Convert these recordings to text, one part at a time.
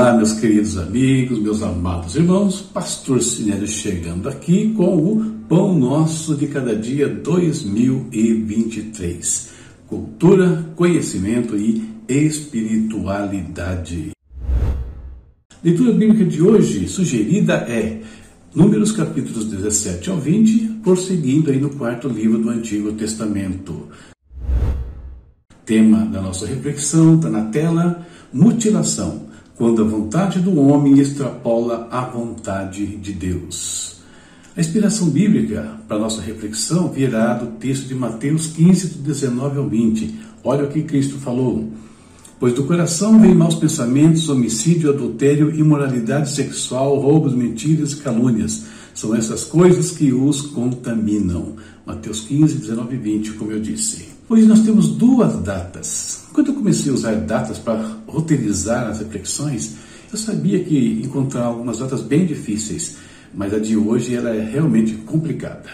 Olá, meus queridos amigos, meus amados irmãos, Pastor Sinélio chegando aqui com o Pão Nosso de Cada Dia 2023. Cultura, conhecimento e espiritualidade. Leitura bíblica de hoje sugerida é Números capítulos 17 ao 20, prosseguindo aí no quarto livro do Antigo Testamento. Tema da nossa reflexão está na tela: mutilação quando a vontade do homem extrapola a vontade de Deus. A inspiração bíblica para nossa reflexão virá do texto de Mateus 15, do 19 ao 20. Olha o que Cristo falou. Pois do coração vêm maus pensamentos, homicídio, adultério, imoralidade sexual, roubos, mentiras e calúnias. São essas coisas que os contaminam. Mateus 15, 19 e 20, como eu disse. Hoje nós temos duas datas quando eu comecei a usar datas para roteirizar as reflexões, eu sabia que encontrar algumas datas bem difíceis, mas a de hoje ela é realmente complicada.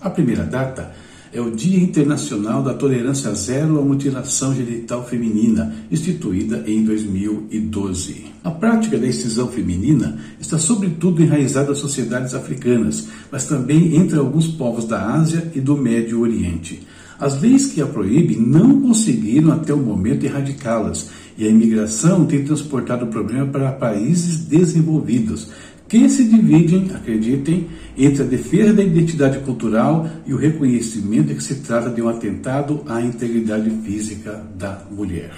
A primeira data é o Dia Internacional da Tolerância Zero à Mutilação Genital Feminina, instituída em 2012. A prática da excisão feminina está sobretudo enraizada nas sociedades africanas, mas também entre alguns povos da Ásia e do Médio Oriente. As leis que a proíbem não conseguiram até o momento erradicá-las, e a imigração tem transportado o problema para países desenvolvidos, que se dividem, acreditem, entre a defesa da identidade cultural e o reconhecimento de que se trata de um atentado à integridade física da mulher.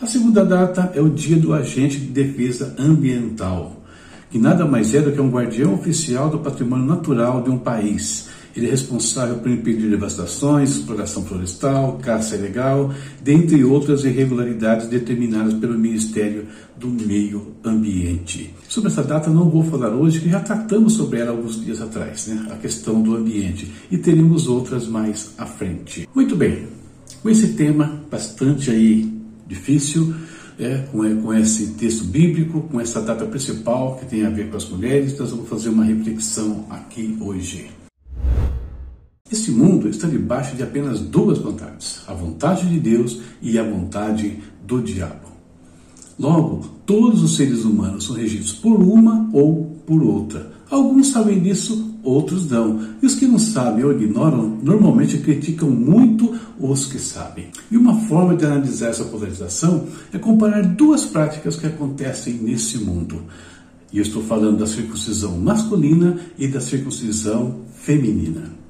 A segunda data é o Dia do Agente de Defesa Ambiental, que nada mais é do que um guardião oficial do patrimônio natural de um país ele é responsável por impedir devastações, exploração florestal, caça ilegal, dentre outras irregularidades determinadas pelo Ministério do Meio Ambiente. Sobre essa data não vou falar hoje, que já tratamos sobre ela alguns dias atrás, né? a questão do ambiente, e teremos outras mais à frente. Muito bem, com esse tema bastante aí difícil, é, com, com esse texto bíblico, com essa data principal que tem a ver com as mulheres, nós vamos fazer uma reflexão aqui hoje. Esse mundo está debaixo de apenas duas vontades: a vontade de Deus e a vontade do diabo. Logo, todos os seres humanos são regidos por uma ou por outra. Alguns sabem disso, outros não. E os que não sabem ou ignoram normalmente criticam muito os que sabem. E uma forma de analisar essa polarização é comparar duas práticas que acontecem nesse mundo. E eu estou falando da circuncisão masculina e da circuncisão feminina.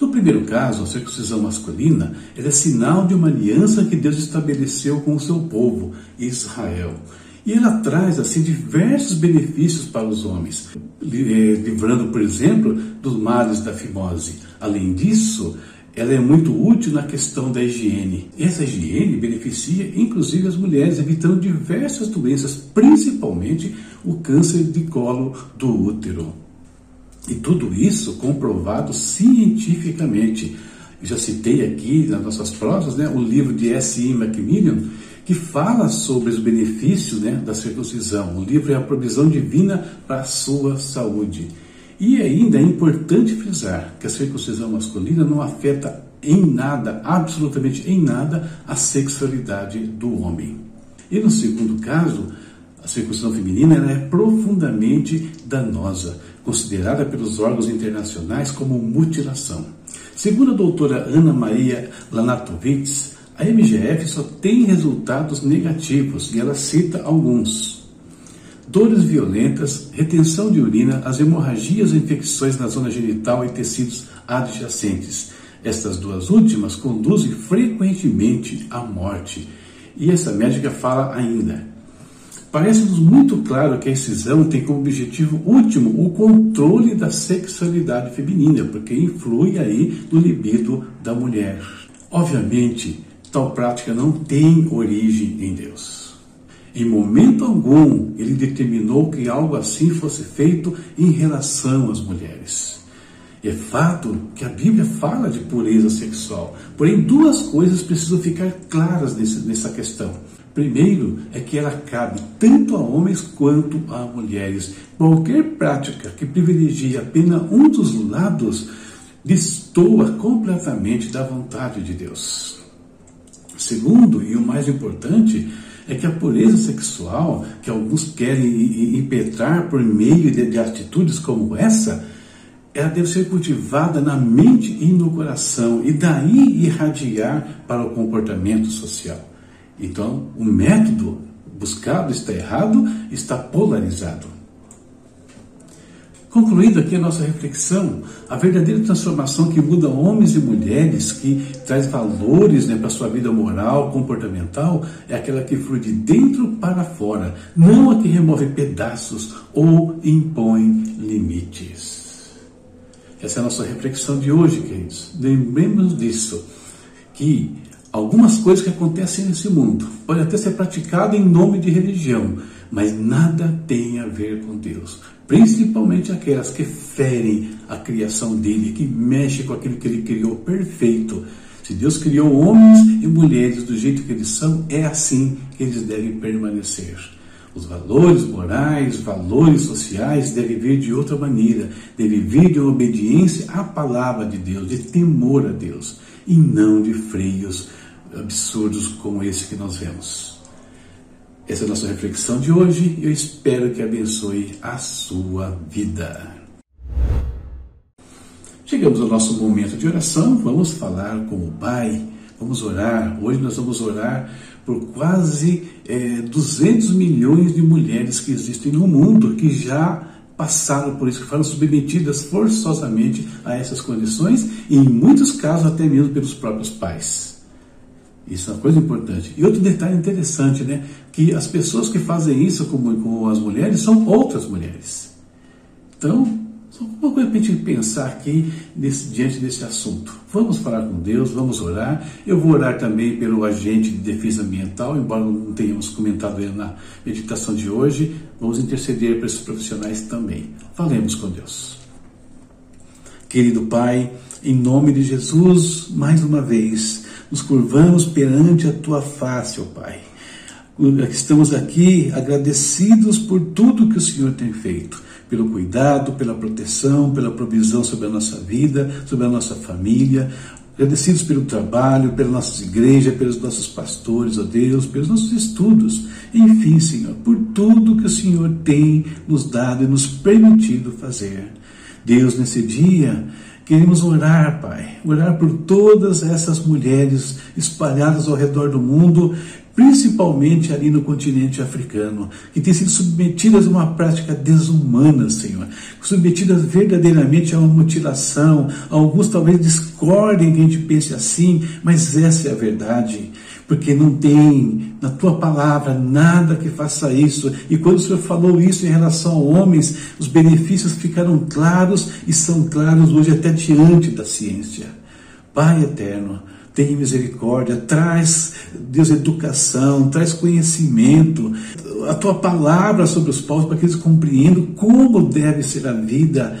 No primeiro caso, a circuncisão masculina é sinal de uma aliança que Deus estabeleceu com o seu povo, Israel. E ela traz assim diversos benefícios para os homens, eh, livrando, por exemplo, dos males da fimose. Além disso, ela é muito útil na questão da higiene. Essa higiene beneficia inclusive as mulheres, evitando diversas doenças, principalmente o câncer de colo do útero. E tudo isso comprovado cientificamente. Eu já citei aqui nas nossas provas né, o livro de S.I. Macmillan, que fala sobre os benefícios né, da circuncisão. O livro é a provisão divina para a sua saúde. E ainda é importante frisar que a circuncisão masculina não afeta em nada, absolutamente em nada, a sexualidade do homem. E no segundo caso, a circuncisão feminina é profundamente danosa considerada pelos órgãos internacionais como mutilação. Segundo a doutora Ana Maria Lanatovitz, a MGF só tem resultados negativos e ela cita alguns. Dores violentas, retenção de urina, as hemorragias e infecções na zona genital e tecidos adjacentes. Estas duas últimas conduzem frequentemente à morte. E essa médica fala ainda: Parece-nos muito claro que a excisão tem como objetivo último o controle da sexualidade feminina, porque influi aí no libido da mulher. Obviamente, tal prática não tem origem em Deus. Em momento algum ele determinou que algo assim fosse feito em relação às mulheres. É fato que a Bíblia fala de pureza sexual, porém duas coisas precisam ficar claras nesse, nessa questão. Primeiro é que ela cabe tanto a homens quanto a mulheres. Qualquer prática que privilegie apenas um dos lados destoa completamente da vontade de Deus. Segundo, e o mais importante, é que a pureza sexual, que alguns querem impetrar por meio de, de atitudes como essa, ela deve ser cultivada na mente e no coração, e daí irradiar para o comportamento social. Então, o método buscado está errado, está polarizado. Concluindo aqui a nossa reflexão, a verdadeira transformação que muda homens e mulheres, que traz valores né, para a sua vida moral, comportamental, é aquela que flui de dentro para fora, não a que remove pedaços ou impõe limites. Essa é a nossa reflexão de hoje, queridos. Lembremos disso, que algumas coisas que acontecem nesse mundo podem até ser praticadas em nome de religião, mas nada tem a ver com Deus principalmente aquelas que ferem a criação dele, que mexem com aquilo que ele criou perfeito. Se Deus criou homens e mulheres do jeito que eles são, é assim que eles devem permanecer. Os valores morais, valores sociais devem vir de outra maneira, devem vir de obediência à palavra de Deus, de temor a Deus, e não de freios absurdos como esse que nós vemos. Essa é a nossa reflexão de hoje eu espero que abençoe a sua vida. Chegamos ao nosso momento de oração, vamos falar com o Pai, vamos orar. Hoje nós vamos orar por quase é, 200 milhões de mulheres que existem no mundo, que já passaram por isso, que foram submetidas forçosamente a essas condições e, em muitos casos, até mesmo pelos próprios pais. Isso é uma coisa importante. E outro detalhe interessante, né? Que as pessoas que fazem isso com, com as mulheres são outras mulheres. Então, uma coisa para a gente pensar aqui nesse, diante desse assunto. Vamos falar com Deus, vamos orar. Eu vou orar também pelo agente de defesa ambiental, embora não tenhamos comentado ele na meditação de hoje. Vamos interceder para esses profissionais também. Falemos com Deus. Querido Pai, em nome de Jesus, mais uma vez, nos curvamos perante a tua face, ó Pai. Estamos aqui agradecidos por tudo que o Senhor tem feito, pelo cuidado, pela proteção, pela provisão sobre a nossa vida, sobre a nossa família. Agradecidos pelo trabalho, pelas nossas igrejas, pelos nossos pastores, ó Deus, pelos nossos estudos. Enfim, Senhor, por tudo que o Senhor tem nos dado e nos permitido fazer. Deus, nesse dia, Queremos orar, Pai, orar por todas essas mulheres espalhadas ao redor do mundo, principalmente ali no continente africano, que têm sido submetidas a uma prática desumana, Senhor, submetidas verdadeiramente a uma mutilação. Alguns talvez discordem que a gente pense assim, mas essa é a verdade porque não tem na tua palavra nada que faça isso. E quando o Senhor falou isso em relação a homens, os benefícios ficaram claros e são claros hoje até diante da ciência. Pai eterno, tenha misericórdia, traz, Deus, educação, traz conhecimento, a tua palavra sobre os povos, para que eles compreendam como deve ser a vida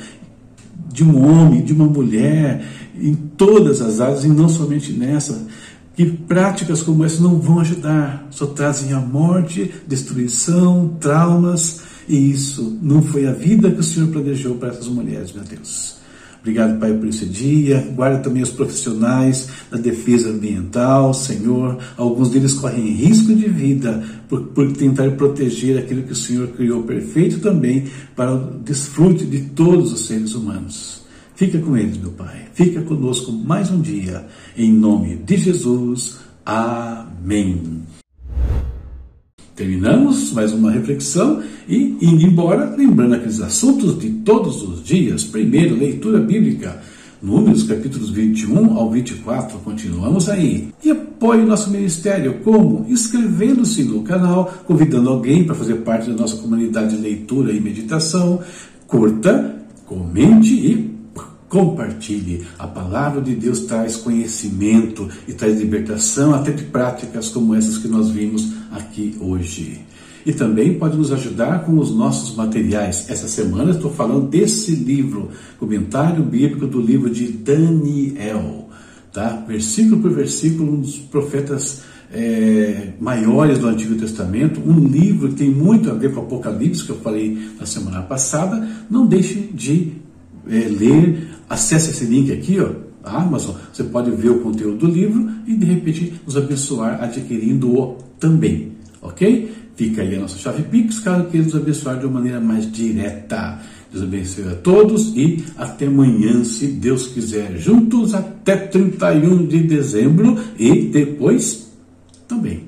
de um homem, de uma mulher, em todas as áreas e não somente nessa que práticas como essa não vão ajudar, só trazem a morte, destruição, traumas, e isso não foi a vida que o Senhor planejou para essas mulheres, meu Deus. Obrigado, Pai, por esse dia. Guarda também os profissionais da defesa ambiental, Senhor. Alguns deles correm risco de vida por, por tentar proteger aquilo que o Senhor criou perfeito também para o desfrute de todos os seres humanos. Fica com eles, meu Pai. Fica conosco mais um dia. Em nome de Jesus. Amém. Terminamos mais uma reflexão e, indo embora, lembrando aqueles assuntos de todos os dias. Primeiro, leitura bíblica. Números capítulos 21 ao 24, continuamos aí. E apoie o nosso ministério, como? Inscrevendo-se no canal, convidando alguém para fazer parte da nossa comunidade de leitura e meditação. Curta, comente e Compartilhe. A palavra de Deus traz conhecimento e traz libertação até de práticas como essas que nós vimos aqui hoje. E também pode nos ajudar com os nossos materiais. Essa semana estou falando desse livro, comentário bíblico do livro de Daniel, tá? Versículo por versículo, um dos profetas é, maiores do Antigo Testamento, um livro que tem muito a ver com o Apocalipse, que eu falei na semana passada. Não deixe de é, ler, acesse esse link aqui, ó, a Amazon, você pode ver o conteúdo do livro e de repente nos abençoar adquirindo-o também. ok? Fica aí a nossa chave Pix, caso queira nos abençoar de uma maneira mais direta. Deus abençoe a todos e até amanhã, se Deus quiser. Juntos até 31 de dezembro e depois também.